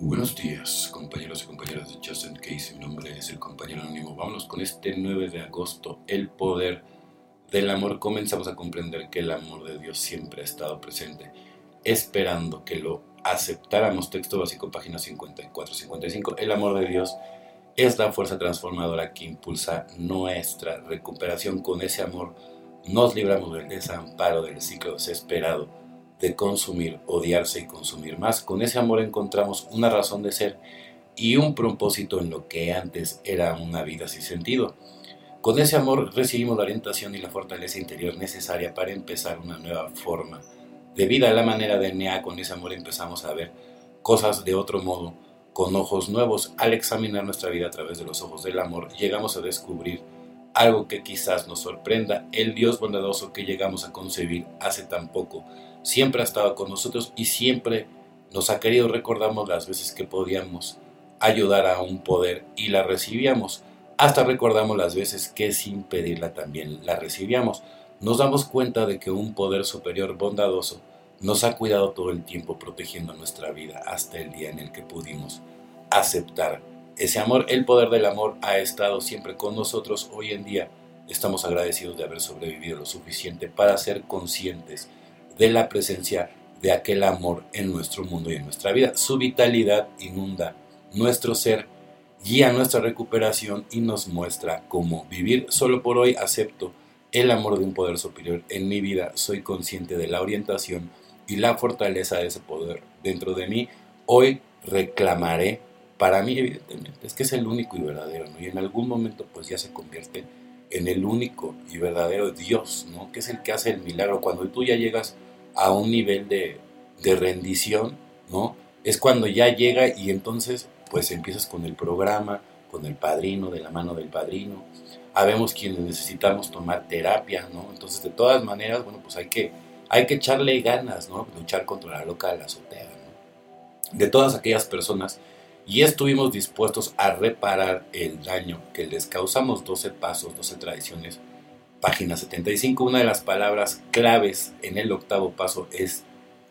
Buenos días, compañeros y compañeras de Just in Case. Mi nombre es el compañero anónimo. Vámonos con este 9 de agosto, el poder del amor. Comenzamos a comprender que el amor de Dios siempre ha estado presente, esperando que lo aceptáramos. Texto básico, página 54-55. El amor de Dios es la fuerza transformadora que impulsa nuestra recuperación. Con ese amor nos libramos del desamparo, del ciclo desesperado de consumir, odiarse y consumir más. Con ese amor encontramos una razón de ser y un propósito en lo que antes era una vida sin sentido. Con ese amor recibimos la orientación y la fortaleza interior necesaria para empezar una nueva forma de vida. La manera de Nea, con ese amor empezamos a ver cosas de otro modo, con ojos nuevos. Al examinar nuestra vida a través de los ojos del amor, llegamos a descubrir algo que quizás nos sorprenda, el Dios bondadoso que llegamos a concebir hace tan poco siempre ha estado con nosotros y siempre nos ha querido. Recordamos las veces que podíamos ayudar a un poder y la recibíamos. Hasta recordamos las veces que sin pedirla también la recibíamos. Nos damos cuenta de que un poder superior bondadoso nos ha cuidado todo el tiempo protegiendo nuestra vida hasta el día en el que pudimos aceptar ese amor. El poder del amor ha estado siempre con nosotros. Hoy en día estamos agradecidos de haber sobrevivido lo suficiente para ser conscientes de la presencia de aquel amor en nuestro mundo y en nuestra vida. Su vitalidad inunda nuestro ser, guía nuestra recuperación y nos muestra cómo vivir. Solo por hoy acepto el amor de un poder superior en mi vida. Soy consciente de la orientación y la fortaleza de ese poder dentro de mí. Hoy reclamaré para mí, evidentemente, es que es el único y verdadero, Y en algún momento, pues ya se convierte en el único y verdadero Dios, ¿no? Que es el que hace el milagro. Cuando tú ya llegas a un nivel de, rendición, ¿no? Es cuando ya llega y entonces pues empiezas con el programa, con el padrino, de la mano del padrino. Habemos quienes necesitamos tomar terapia, ¿no? Entonces de todas maneras, bueno, pues hay que, hay que echarle ganas, ¿no? Luchar contra la loca de la azotea, ¿no? De todas aquellas personas y estuvimos dispuestos a reparar el daño que les causamos 12 pasos, 12 tradiciones Página 75, una de las palabras claves en el octavo paso es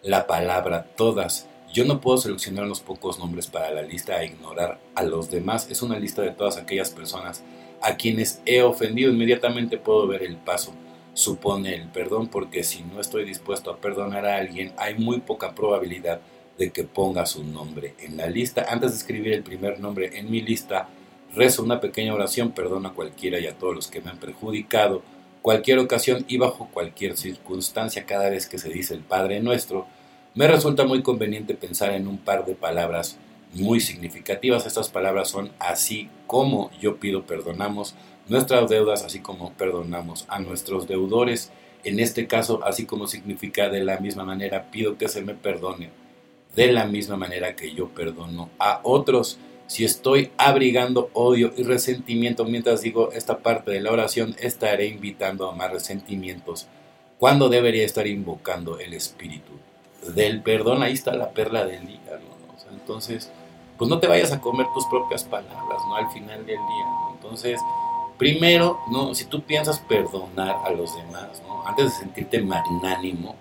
la palabra todas. Yo no puedo seleccionar unos pocos nombres para la lista e ignorar a los demás. Es una lista de todas aquellas personas a quienes he ofendido. Inmediatamente puedo ver el paso. Supone el perdón porque si no estoy dispuesto a perdonar a alguien, hay muy poca probabilidad de que ponga su nombre en la lista. Antes de escribir el primer nombre en mi lista, rezo una pequeña oración, perdona a cualquiera y a todos los que me han perjudicado cualquier ocasión y bajo cualquier circunstancia cada vez que se dice el Padre Nuestro, me resulta muy conveniente pensar en un par de palabras muy significativas. Estas palabras son así como yo pido perdonamos nuestras deudas, así como perdonamos a nuestros deudores. En este caso, así como significa de la misma manera, pido que se me perdone de la misma manera que yo perdono a otros si estoy abrigando odio y resentimiento mientras digo esta parte de la oración, estaré invitando a más resentimientos, cuando debería estar invocando el espíritu del perdón. Ahí está la perla del día, entonces, pues no te vayas a comer tus propias palabras, ¿no? Al final del día, Entonces, primero, ¿no? Si tú piensas perdonar a los demás, ¿no? Antes de sentirte magnánimo,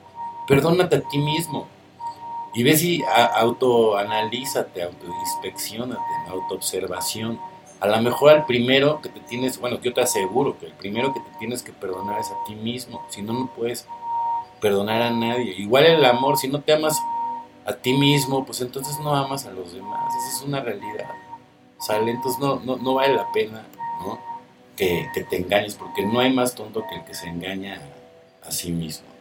perdónate a ti mismo. Y ve si autoanalízate, autoinspeccionate, autoobservación. A lo mejor al primero que te tienes, bueno, yo te aseguro que el primero que te tienes que perdonar es a ti mismo. Si no, no puedes perdonar a nadie. Igual el amor, si no te amas a ti mismo, pues entonces no amas a los demás. Esa es una realidad. ¿Sale? Entonces no, no, vale la pena ¿no? que, te engañes, porque no hay más tonto que el que se engaña a sí mismo.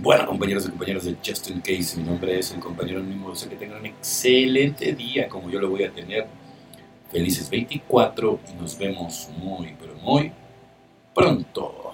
Bueno, compañeros y compañeras de Just In Case, mi nombre es el compañero anónimo. Sé que tengan un excelente día como yo lo voy a tener. Felices 24 y nos vemos muy, pero muy pronto.